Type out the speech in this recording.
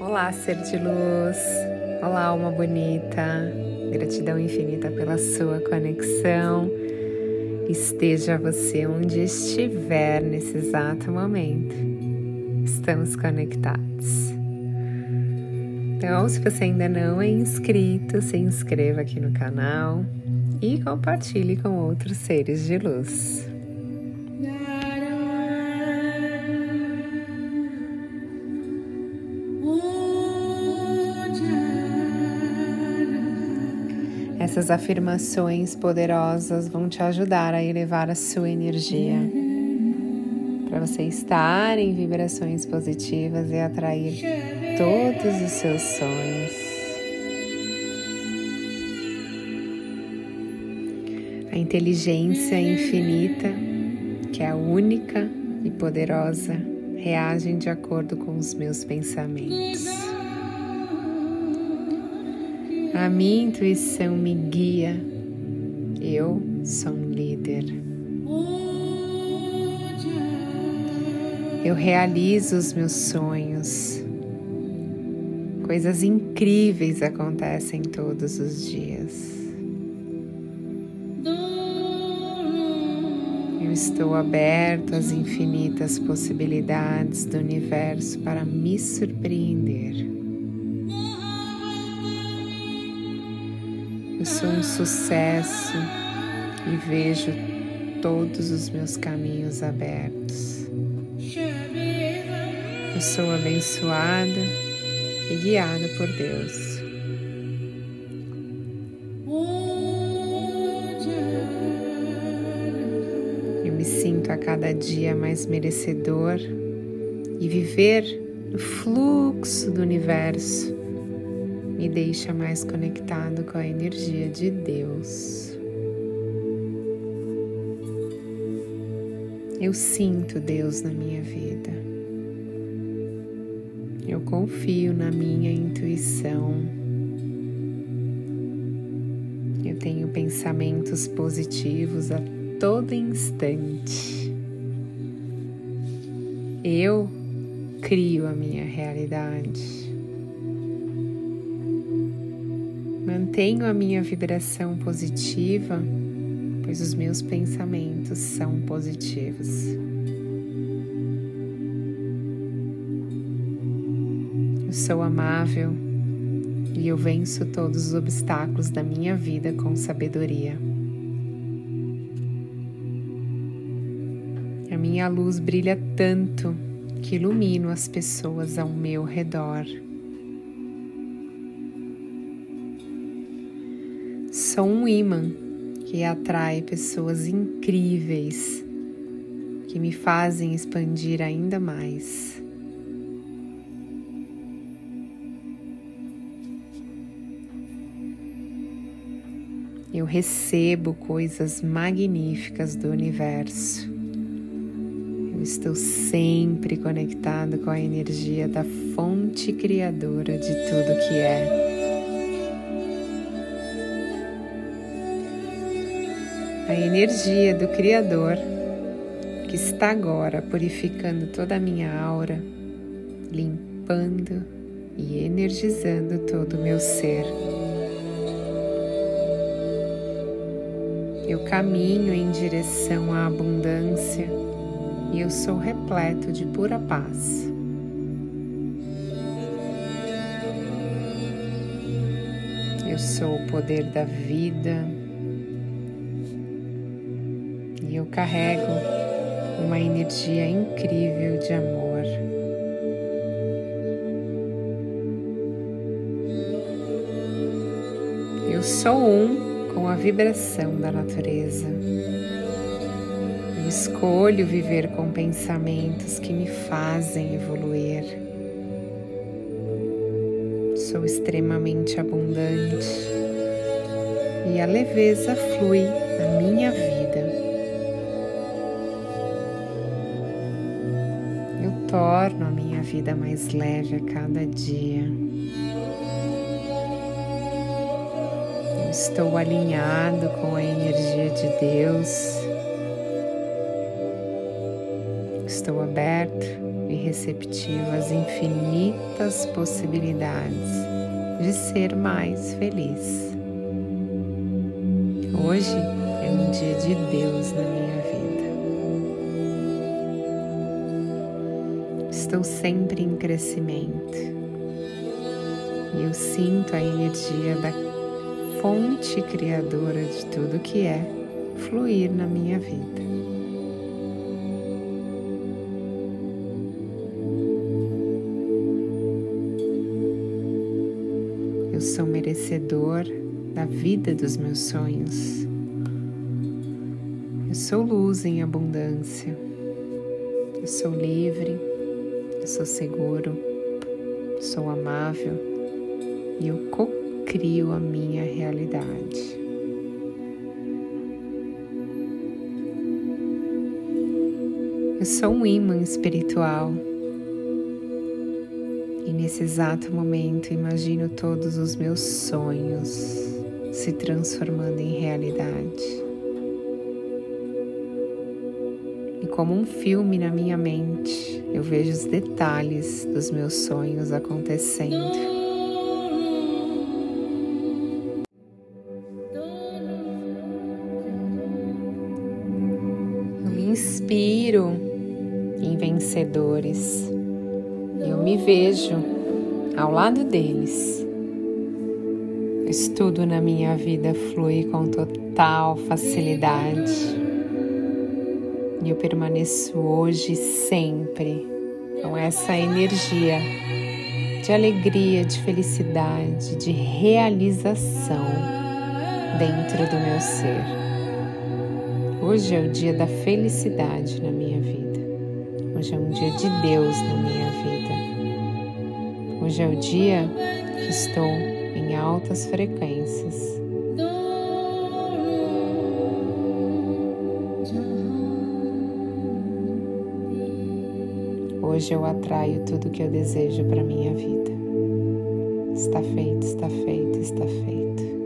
Olá, ser de luz. Olá, alma bonita. Gratidão infinita pela sua conexão. Esteja você onde estiver nesse exato momento. Estamos conectados. Então, se você ainda não é inscrito, se inscreva aqui no canal e compartilhe com outros seres de luz. Essas afirmações poderosas vão te ajudar a elevar a sua energia para você estar em vibrações positivas e atrair todos os seus sonhos. A inteligência infinita, que é única e poderosa, reagem de acordo com os meus pensamentos. A minha intuição me guia. Eu sou um líder. Eu realizo os meus sonhos. Coisas incríveis acontecem todos os dias. Eu estou aberto às infinitas possibilidades do universo para me surpreender. Eu sou um sucesso e vejo todos os meus caminhos abertos. Eu sou abençoada e guiada por Deus. Eu me sinto a cada dia mais merecedor e viver no fluxo do universo me deixa mais conectado com a energia de Deus. Eu sinto Deus na minha vida. Eu confio na minha intuição. Eu tenho pensamentos positivos a todo instante. Eu crio a minha realidade. Mantenho a minha vibração positiva, pois os meus pensamentos são positivos. Eu sou amável e eu venço todos os obstáculos da minha vida com sabedoria. A minha luz brilha tanto que ilumino as pessoas ao meu redor. Sou um imã que atrai pessoas incríveis que me fazem expandir ainda mais. Eu recebo coisas magníficas do universo. Eu estou sempre conectado com a energia da fonte criadora de tudo que é. A energia do Criador que está agora purificando toda a minha aura, limpando e energizando todo o meu ser. Eu caminho em direção à abundância e eu sou repleto de pura paz. Eu sou o poder da vida carrego uma energia incrível de amor. Eu sou um com a vibração da natureza. Eu escolho viver com pensamentos que me fazem evoluir. Sou extremamente abundante e a leveza flui na minha vida. Torno a minha vida mais leve a cada dia. Eu estou alinhado com a energia de Deus. estou aberto e receptivo às infinitas possibilidades de ser mais feliz. Hoje é um dia de Deus na minha vida. Estou sempre em crescimento e eu sinto a energia da fonte criadora de tudo que é fluir na minha vida. Eu sou merecedor da vida dos meus sonhos. Eu sou luz em abundância. Eu sou livre. Eu sou seguro. Sou amável. E eu co-crio a minha realidade. Eu sou um imã espiritual e nesse exato momento imagino todos os meus sonhos se transformando em realidade. Como um filme na minha mente, eu vejo os detalhes dos meus sonhos acontecendo. Eu inspiro em vencedores eu me vejo ao lado deles. Mas tudo na minha vida flui com total facilidade. E eu permaneço hoje sempre com essa energia de alegria, de felicidade, de realização dentro do meu ser. Hoje é o dia da felicidade na minha vida. Hoje é um dia de Deus na minha vida. Hoje é o dia que estou em altas frequências. Hoje eu atraio tudo que eu desejo para minha vida. Está feito, está feito, está feito.